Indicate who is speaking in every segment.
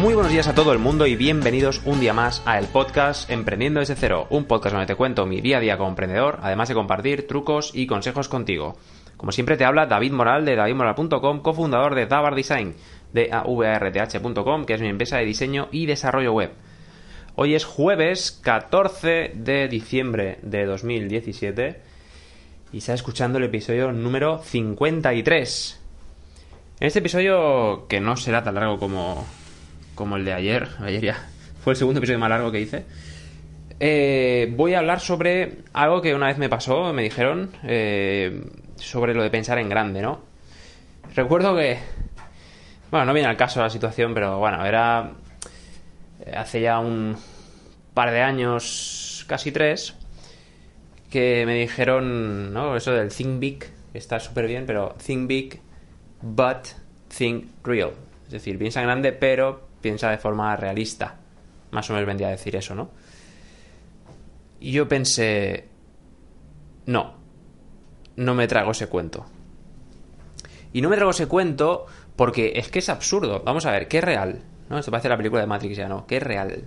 Speaker 1: Muy buenos días a todo el mundo y bienvenidos un día más a el podcast Emprendiendo desde cero, un podcast donde te cuento mi día a día como emprendedor, además de compartir trucos y consejos contigo. Como siempre te habla David Moral de davidmoral.com, cofundador de Davar Design, de avrth.com, que es mi empresa de diseño y desarrollo web. Hoy es jueves 14 de diciembre de 2017 y está escuchando el episodio número 53. En este episodio, que no será tan largo como, como el de ayer, ayer ya fue el segundo episodio más largo que hice, eh, voy a hablar sobre algo que una vez me pasó, me dijeron, eh, sobre lo de pensar en grande, ¿no? Recuerdo que, bueno, no viene al caso la situación, pero bueno, era eh, hace ya un par de años, casi tres, que me dijeron, ¿no? Eso del think big, está súper bien, pero think big, but think real. Es decir, piensa en grande, pero piensa de forma realista. Más o menos vendría a decir eso, ¿no? Y yo pensé, no, no me trago ese cuento. Y no me trago ese cuento porque es que es absurdo. Vamos a ver, ¿qué es real? ¿No? Esto parece la película de Matrix ya, ¿no? ¿Qué es real?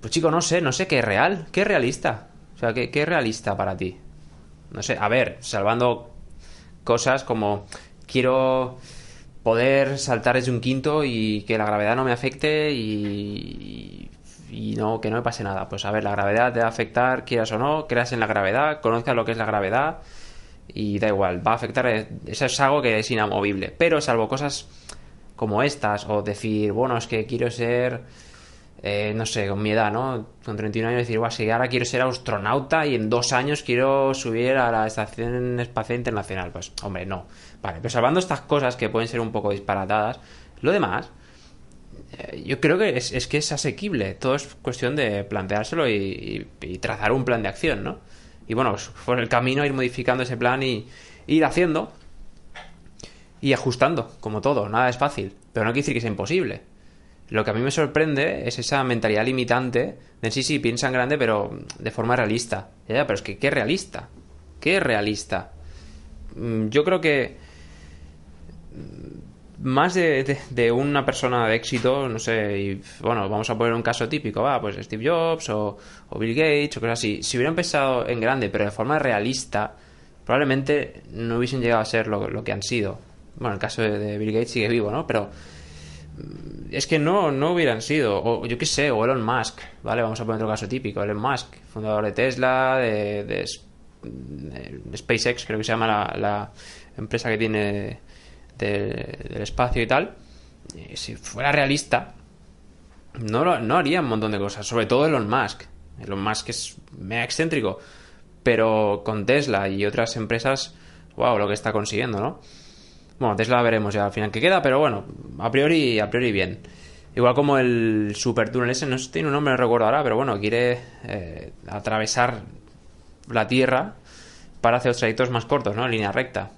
Speaker 1: Pues chico, no sé, no sé qué es real. ¿Qué es realista? O sea, ¿qué, es realista para ti? No sé, a ver, salvando cosas como quiero poder saltar desde un quinto y que la gravedad no me afecte y, y, no que no me pase nada. Pues a ver, la gravedad te va a afectar, quieras o no, creas en la gravedad, conozcas lo que es la gravedad y da igual, va a afectar, eso es algo que es inamovible. Pero salvo cosas como estas o decir, bueno, es que quiero ser eh, no sé, con mi edad, ¿no? Con 31 años decir, guau, si ahora quiero ser astronauta y en dos años quiero subir a la Estación Espacial Internacional. Pues, hombre, no. Vale, pero salvando estas cosas que pueden ser un poco disparatadas, lo demás, eh, yo creo que es, que es asequible. Todo es cuestión de planteárselo y, trazar un plan de acción, ¿no? Y bueno, pues, por el camino ir modificando ese plan y ir haciendo y ajustando, como todo. Nada es fácil, pero no quiere decir que sea imposible. Lo que a mí me sorprende es esa mentalidad limitante de sí, sí, piensan grande, pero de forma realista. Ya, pero es que, ¿qué realista? ¿Qué realista? Mm, yo creo que mm, más de, de, una persona de éxito, no sé, y bueno, vamos a poner un caso típico, va, pues Steve Jobs o, Bill Gates o cosas así. Si hubieran pensado en grande, pero de forma realista, probablemente no hubiesen llegado a ser lo, lo que han sido. Bueno, el caso de Bill Gates sigue vivo, ¿no? Pero es que no, no hubieran sido, o yo qué sé, o Elon Musk, ¿vale? Vamos a poner otro caso típico, Elon Musk, fundador de Tesla, de, SpaceX, creo que se llama la, empresa que tiene del espacio y tal. Si fuera realista, no, no haría un montón de cosas, sobre todo Elon Musk. Elon Musk es mega excéntrico, pero con Tesla y otras empresas, wow, lo que está consiguiendo, ¿no? Bueno, Tesla veremos ya al final qué queda, pero bueno, a priori, a priori bien. Igual como el Super Túnel ese, no tiene un nombre, no recuerdo ahora, pero bueno, quiere eh, atravesar la Tierra para hacer los trayectos más cortos, ¿no? En línea recta.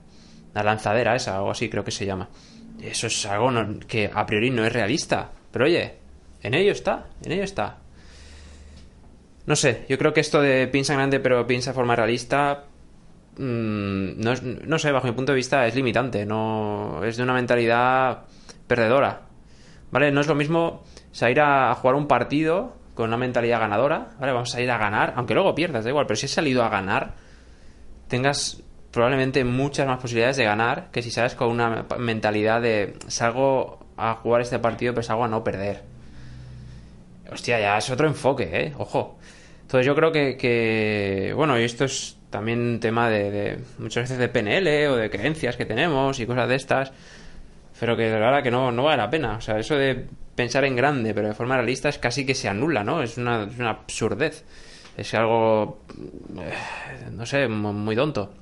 Speaker 1: La lanzadera esa, algo así creo que se llama. Eso es algo que a priori no es realista. Pero oye, en ello está, en ello está. No sé, yo creo que esto de piensa grande pero piensa de forma realista Mm, no, no, sé, bajo mi punto de vista es limitante, no es de una mentalidad perdedora. ¿Vale? No es lo mismo salir a, jugar un partido con una mentalidad ganadora, ¿vale? Vamos a ir a ganar, aunque luego pierdas, da igual, pero si has salido a ganar, tengas probablemente muchas más posibilidades de ganar que si sales con una mentalidad de salgo a jugar este partido, pero salgo a no perder. Hostia, ya es otro enfoque, ¿eh? Ojo. Entonces yo creo que bueno, y esto es también un tema de, muchas veces de PNL o de creencias que tenemos y cosas de estas, pero que de verdad que no, no vale la pena. O sea, eso de pensar en grande, pero de forma realista, es casi que se anula, ¿no? Es una, es una absurdez. Es algo, eh, no sé, muy tonto.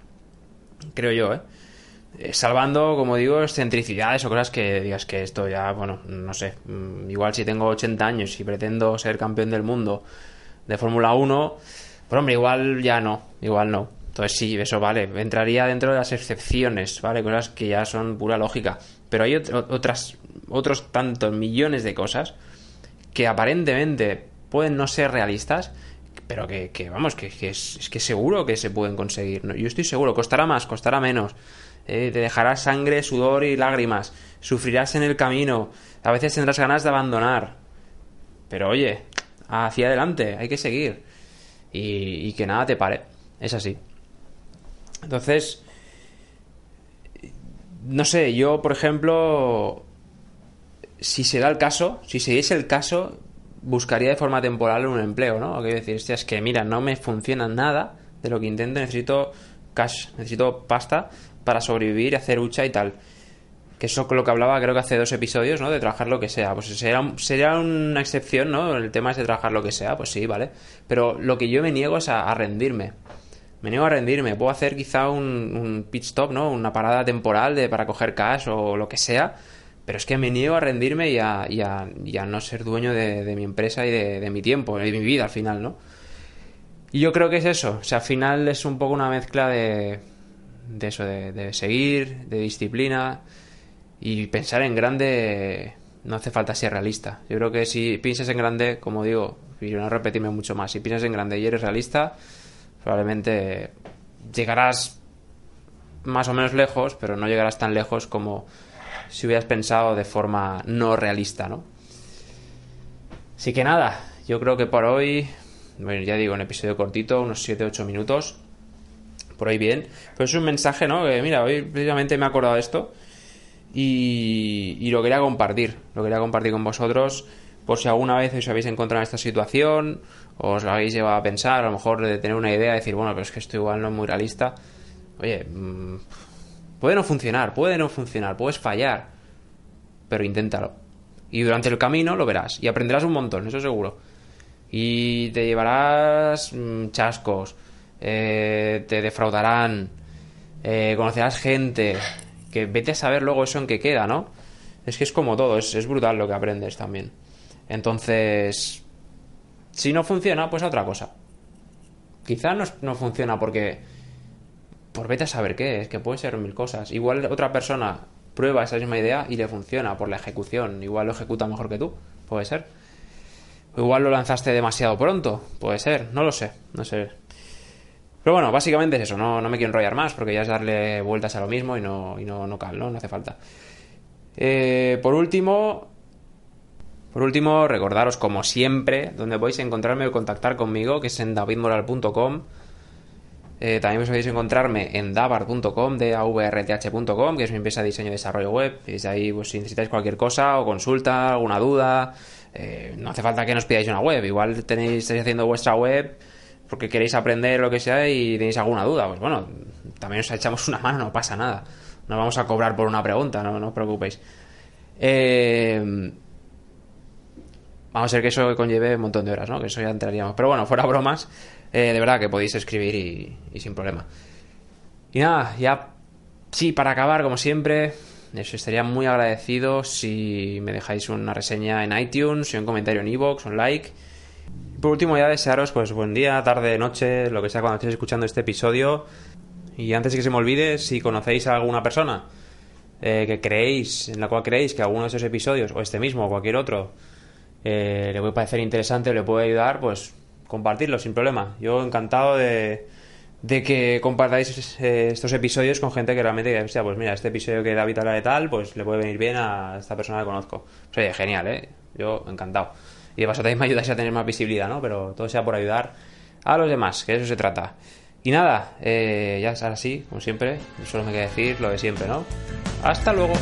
Speaker 1: Creo yo, ¿eh? ¿eh? Salvando, como digo, excentricidades o cosas que digas que esto ya, bueno, no sé. Mm, igual si tengo 80 años y pretendo ser campeón del mundo de Fórmula 1 pero hombre, igual ya no, igual no. Entonces sí, eso vale, entraría dentro de las excepciones, ¿vale? Cosas que ya son pura lógica. Pero hay otras, otros tantos millones de cosas que aparentemente pueden no ser realistas, pero que, vamos, que, es, que seguro que se pueden conseguir. Yo estoy seguro, costará más, costará menos. Eh, te dejarás sangre, sudor y lágrimas. Sufrirás en el camino. A veces tendrás ganas de abandonar. Pero oye, hacia adelante, hay que seguir. Y, que nada te pare. Es así. Entonces, no sé, yo, por ejemplo, si se da el caso, si se diese el caso, buscaría de forma temporal un empleo, ¿no? Quiero decir, es que mira, no me funciona nada de lo que intento, necesito cash, necesito pasta para sobrevivir, hacer hucha y tal. Que eso con lo que hablaba creo que hace dos episodios, ¿no? De trabajar lo que sea. Pues sería, sería una excepción, ¿no? El tema es de trabajar lo que sea, pues sí, ¿vale? Pero lo que yo me niego es a, rendirme. Me niego a rendirme. Puedo hacer quizá un, pit stop, ¿no? Una parada temporal de, para coger cash o lo que sea pero es que me niego a rendirme y a, no ser dueño de, mi empresa y de, mi tiempo, de mi vida al final, ¿no? Y yo creo que es eso. O sea, al final es un poco una mezcla de, de eso, de, seguir, de disciplina y pensar en grande. No hace falta ser realista. Yo creo que si piensas en grande, como digo, y no repetirme mucho más, si piensas en grande y eres realista, probablemente llegarás más o menos lejos, pero no llegarás tan lejos como si hubieras pensado de forma no realista, ¿no? Así que nada, yo creo que por hoy, bueno, ya digo, un episodio cortito, unos 7-8 minutos, por hoy bien, pero es un mensaje, ¿no? Que mira, hoy precisamente me he acordado de esto y, lo quería compartir, lo quería compartir con vosotros por si alguna vez os habéis encontrado en esta situación, os lo habéis llevado a pensar, a lo mejor de tener una idea, de decir, bueno, pero es que esto igual no es muy realista. Oye, mmm, Puede no funcionar, puede no funcionar, puedes fallar, pero inténtalo. Y durante el camino lo verás y aprenderás un montón, eso seguro. Y te llevarás mm, chascos, eh, te defraudarán, eh, conocerás gente, que vete a saber luego eso en qué queda, ¿no? Es que es como todo, es, es brutal lo que aprendes también. Entonces, si no funciona, pues otra cosa. Quizá no, no funciona porque por vete a saber qué, es que puede ser mil cosas. Igual otra persona prueba esa misma idea y le funciona por la ejecución, igual lo ejecuta mejor que tú, puede ser. igual lo lanzaste demasiado pronto, puede ser, no lo sé, no sé. Pero bueno, básicamente es eso, no, no me quiero enrollar más porque ya es darle vueltas a lo mismo y no, y no, no cal, ¿no? No hace falta. Eh, por último, por último, recordaros como siempre, donde podéis encontrarme o contactar conmigo, que es en davidmoral.com eh, también podéis encontrarme en davar.com, davrth.com, que es mi empresa de diseño y desarrollo web. Y desde ahí, pues, si necesitáis cualquier cosa o consulta, alguna duda, eh, no hace falta que nos pidáis una web. Igual tenéis, estáis haciendo vuestra web porque queréis aprender lo que sea y tenéis alguna duda. Pues bueno, también os echamos una mano, no pasa nada. No vamos a cobrar por una pregunta, no, os preocupéis. Eh, vamos a ver que eso conlleve un montón de horas, ¿no? Que eso ya entraríamos. Pero bueno, fuera bromas. Eh, de verdad que podéis escribir y, sin problema. Y nada, ya sí, para acabar, como siempre, eso estaría muy agradecido si me dejáis una reseña en iTunes, un comentario en iVoox, un like. Por último, ya desearos pues buen día, tarde, noche, lo que sea cuando estéis escuchando este episodio. Y antes de que se me olvide, si conocéis a alguna persona eh, que creéis, en la cual creéis que alguno de esos episodios, o este mismo o cualquier otro, eh, le puede parecer interesante o le puede ayudar, pues compartirlo sin problema. Yo encantado de, de que compartáis eh, estos episodios con gente que realmente sea, pues mira, este episodio que David habla de tal, pues le puede venir bien a esta persona que conozco. Pues oye, genial, ¿eh? Yo encantado. Y de paso también me ayudáis a tener más visibilidad, ¿no? Pero todo sea por ayudar a los demás, que de eso se trata. Y nada, eh, ya es así, como siempre, solo me queda decir lo de siempre, ¿no? Hasta luego.